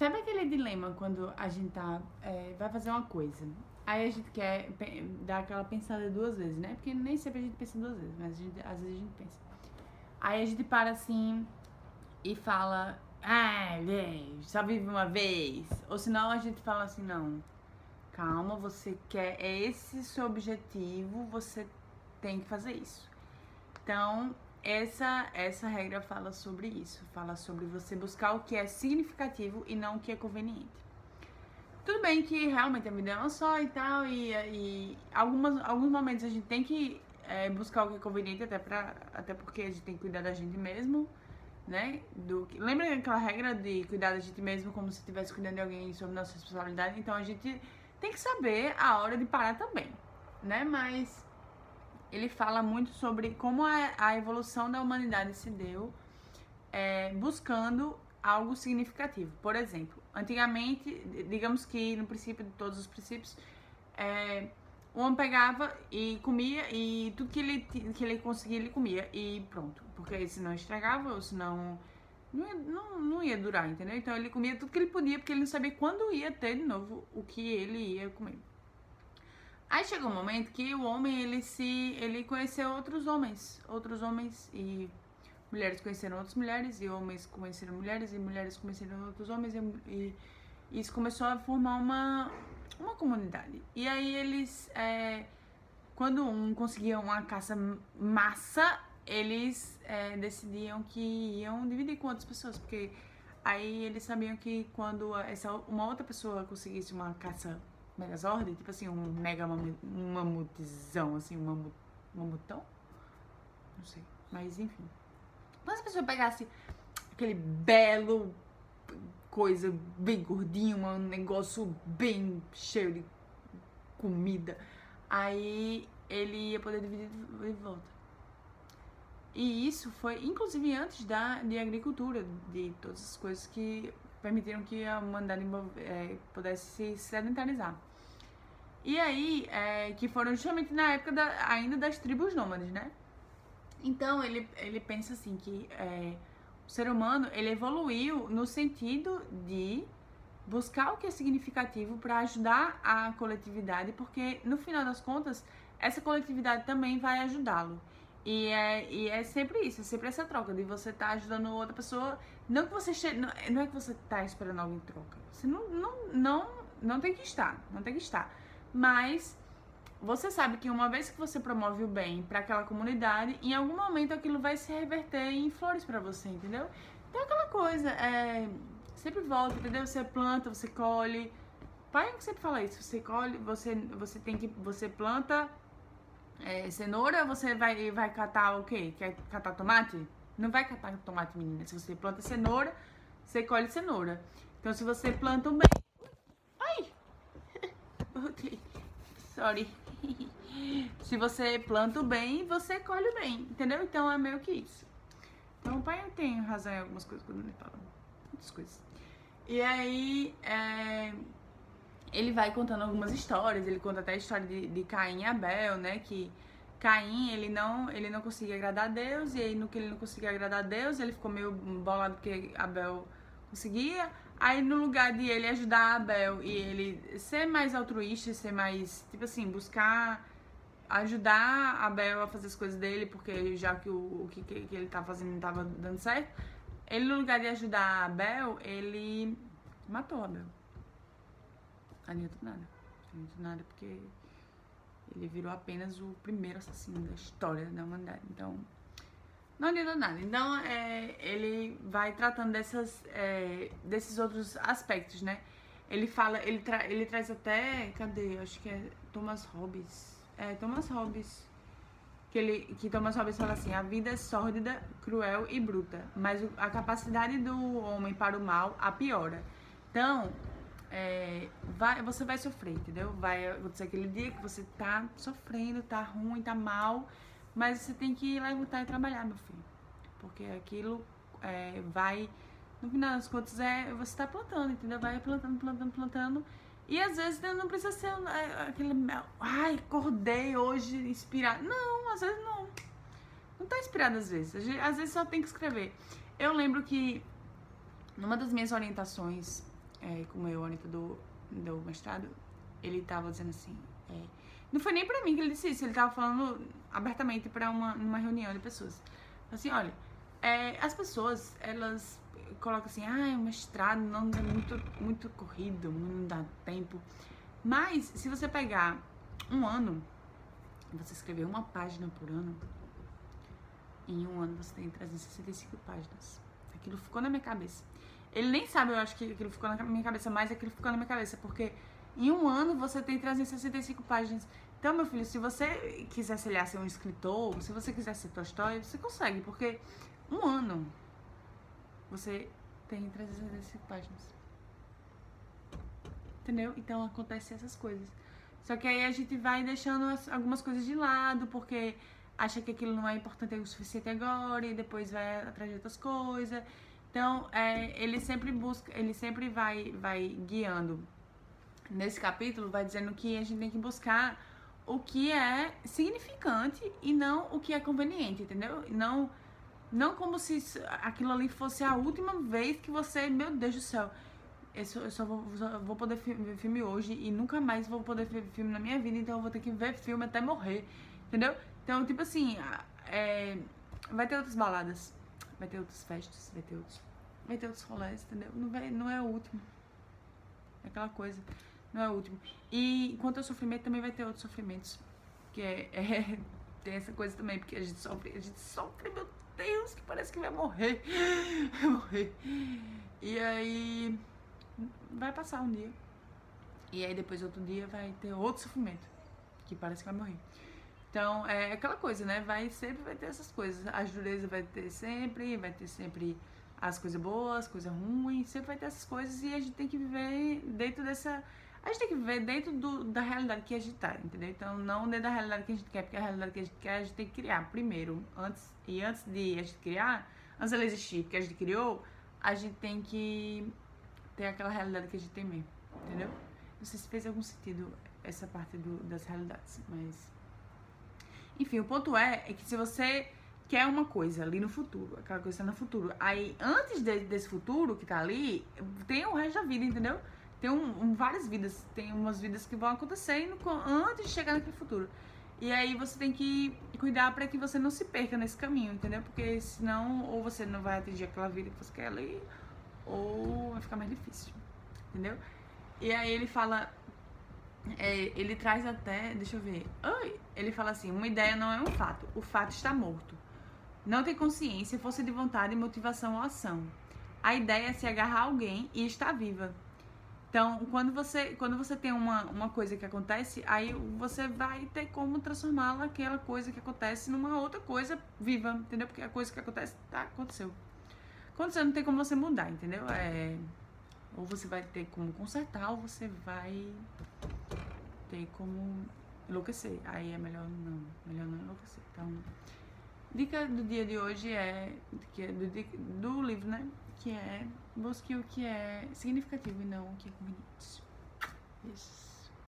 Sabe aquele dilema quando a gente tá, é, vai fazer uma coisa, aí a gente quer dar aquela pensada duas vezes, né? Porque nem sempre a gente pensa duas vezes, mas gente, às vezes a gente pensa. Aí a gente para assim e fala, ah, véi, só vive uma vez. Ou senão a gente fala assim, não, calma, você quer, é esse seu objetivo, você tem que fazer isso. Então, essa, essa regra fala sobre isso, fala sobre você buscar o que é significativo e não o que é conveniente. Tudo bem que realmente a vida é uma só e tal, e, e algumas, alguns momentos a gente tem que é, buscar o que é conveniente, até, pra, até porque a gente tem que cuidar da gente mesmo, né? Do, lembra aquela regra de cuidar da gente mesmo como se estivesse cuidando de alguém sobre nossa responsabilidade? Então a gente tem que saber a hora de parar também, né? Mas ele fala muito sobre como a, a evolução da humanidade se deu é, buscando algo significativo. Por exemplo, antigamente, digamos que no princípio de todos os princípios, é, o homem pegava e comia e tudo que ele, que ele conseguia ele comia e pronto. Porque senão estragava ou senão não ia, não, não ia durar, entendeu? Então ele comia tudo que ele podia porque ele não sabia quando ia ter de novo o que ele ia comer. Aí chegou um momento que o homem, ele se. ele conheceu outros homens. Outros homens e mulheres conheceram outras mulheres, e homens conheceram mulheres, e mulheres conheceram outros homens, e, e isso começou a formar uma, uma comunidade. E aí eles. É, quando um conseguia uma caça massa, eles é, decidiam que iam dividir com outras pessoas, porque aí eles sabiam que quando essa, uma outra pessoa conseguisse uma caça Megazord, tipo assim, um mega um mamutezão, assim, um mamut, mamutão? Não sei, mas enfim. Quando as pessoas pegassem aquele belo coisa bem gordinho, um negócio bem cheio de comida, aí ele ia poder dividir de volta. E isso foi, inclusive, antes da de agricultura, de todas as coisas que permitiram que a humanidade é, pudesse se sedentarizar. E aí, é, que foram justamente na época da, ainda das tribos nômades, né? Então, ele, ele pensa assim que é, o ser humano, ele evoluiu no sentido de buscar o que é significativo para ajudar a coletividade, porque no final das contas, essa coletividade também vai ajudá-lo. E é, e é sempre isso, é sempre essa troca de você estar tá ajudando outra pessoa. Não que você che... não, não é que você está esperando algo em troca. Você não, não, não, não tem que estar, não tem que estar. Mas você sabe que uma vez que você promove o bem para aquela comunidade, em algum momento aquilo vai se reverter em flores para você, entendeu? Então aquela coisa, é, sempre volta, entendeu? Você planta, você colhe. Pai sempre fala isso, você colhe, você, você tem que. Você planta é, cenoura, você vai, vai catar o quê? Quer catar tomate? Não vai catar tomate, menina. Se você planta cenoura, você colhe cenoura. Então se você planta um bem Sorry. Se você planta o bem, você colhe o bem, entendeu? Então é meio que isso. Então o pai tem razão em algumas coisas quando ele fala. Muitas coisas. E aí, é, ele vai contando algumas histórias. Ele conta até a história de, de Caim e Abel, né? Que Caim, ele não, ele não conseguia agradar a Deus. E aí, no que ele não conseguia agradar a Deus, ele ficou meio bolado porque Abel conseguia. Aí no lugar de ele ajudar a Abel e ele ser mais altruísta, ser mais, tipo assim, buscar ajudar a Abel a fazer as coisas dele, porque já que o, o que, que ele tá fazendo não tava dando certo, ele no lugar de ajudar a Abel, ele matou a Abel. Adianta nada. Adianta nada porque ele virou apenas o primeiro assassino da história da humanidade. Então, não adianta nada. Então, é, ele vai tratando dessas, é, desses outros aspectos, né? Ele fala, ele, tra ele traz até, cadê? Acho que é Thomas Hobbes. É, Thomas Hobbes. Que, ele, que Thomas Hobbes fala assim: a vida é sórdida, cruel e bruta, mas a capacidade do homem para o mal a piora. Então, é, vai, você vai sofrer, entendeu? Vai acontecer aquele dia que você tá sofrendo, tá ruim, tá mal mas você tem que levantar e trabalhar, meu filho. Porque aquilo é, vai. No final das contas, é, você tá plantando, entendeu? Vai plantando, plantando, plantando. E às vezes não precisa ser é, aquele. Ai, acordei hoje inspirado. Não, às vezes não. Não tá inspirado às vezes. Às vezes só tem que escrever. Eu lembro que numa das minhas orientações é, com o meu Anitta do, do mestrado, ele tava dizendo assim. É, não foi nem pra mim que ele disse isso, ele tava falando abertamente pra uma, uma reunião de pessoas. Assim, olha, é, as pessoas, elas colocam assim, ah, o mestrado não é muito, muito corrido, não dá tempo. Mas, se você pegar um ano, você escrever uma página por ano, em um ano você tem 365 páginas. Aquilo ficou na minha cabeça. Ele nem sabe, eu acho que aquilo ficou na minha cabeça, mas aquilo ficou na minha cabeça, porque em um ano você tem 365 páginas. Então, meu filho, se você quiser, sei lá, ser um escritor, se você quiser ser Tolstói, você consegue, porque um ano você tem 365 páginas. Entendeu? Então acontece essas coisas. Só que aí a gente vai deixando as, algumas coisas de lado, porque acha que aquilo não é importante o suficiente agora, e depois vai atrás de outras coisas. Então, é, ele sempre busca, ele sempre vai, vai guiando. Nesse capítulo, vai dizendo que a gente tem que buscar o que é significante e não o que é conveniente, entendeu? Não, não como se aquilo ali fosse a última vez que você, meu Deus do céu, eu só, eu só, vou, só vou, poder ver filme hoje e nunca mais vou poder ver filme na minha vida, então eu vou ter que ver filme até morrer, entendeu? Então, tipo assim, é, vai ter outras baladas, vai ter outras festas, vai ter outros, vai ter outros rolês, entendeu? Não, vai, não é o último. É aquela coisa, não é o último. E quanto ao sofrimento, também vai ter outros sofrimentos. Que é, é tem essa coisa também, porque a gente sofre, a gente sofre, meu Deus, que parece que vai morrer. Vai morrer. E aí vai passar um dia. E aí depois outro dia vai ter outro sofrimento. Que parece que vai morrer. Então, é aquela coisa, né? Vai sempre vai ter essas coisas. As durezas vai ter sempre, vai ter sempre as coisas boas, coisas ruins, sempre vai ter essas coisas e a gente tem que viver dentro dessa. A gente tem que viver dentro do, da realidade que a gente tá, entendeu? Então, não dentro da realidade que a gente quer, porque a realidade que a gente quer, a gente tem que criar primeiro. Antes, e antes de a gente criar, antes dela existir, porque a gente criou, a gente tem que ter aquela realidade que a gente tem mesmo, entendeu? Não sei se fez algum sentido essa parte do, das realidades, mas enfim, o ponto é, é que se você quer uma coisa ali no futuro, aquela coisa no futuro, aí antes de, desse futuro que tá ali, tem o resto da vida, entendeu? Tem um, um, várias vidas, tem umas vidas que vão acontecendo antes de chegar naquele futuro. E aí você tem que cuidar para que você não se perca nesse caminho, entendeu? Porque senão ou você não vai atingir aquela vida que você quer ali, ou vai ficar mais difícil, entendeu? E aí ele fala é, ele traz até, deixa eu ver. Ele fala assim: uma ideia não é um fato, o fato está morto. Não tem consciência, força de vontade, motivação ou ação. A ideia é se agarrar a alguém e estar viva. Então, quando você, quando você tem uma, uma coisa que acontece, aí você vai ter como transformá-la, aquela coisa que acontece, numa outra coisa viva, entendeu? Porque a coisa que acontece, tá, aconteceu. Aconteceu, não tem como você mudar, entendeu? É, ou você vai ter como consertar, ou você vai ter como enlouquecer. Aí é melhor não, melhor não enlouquecer. Então, dica do dia de hoje é, que é do, do livro, né? Que é busque o que é significativo e não o que é conveniente. Isso.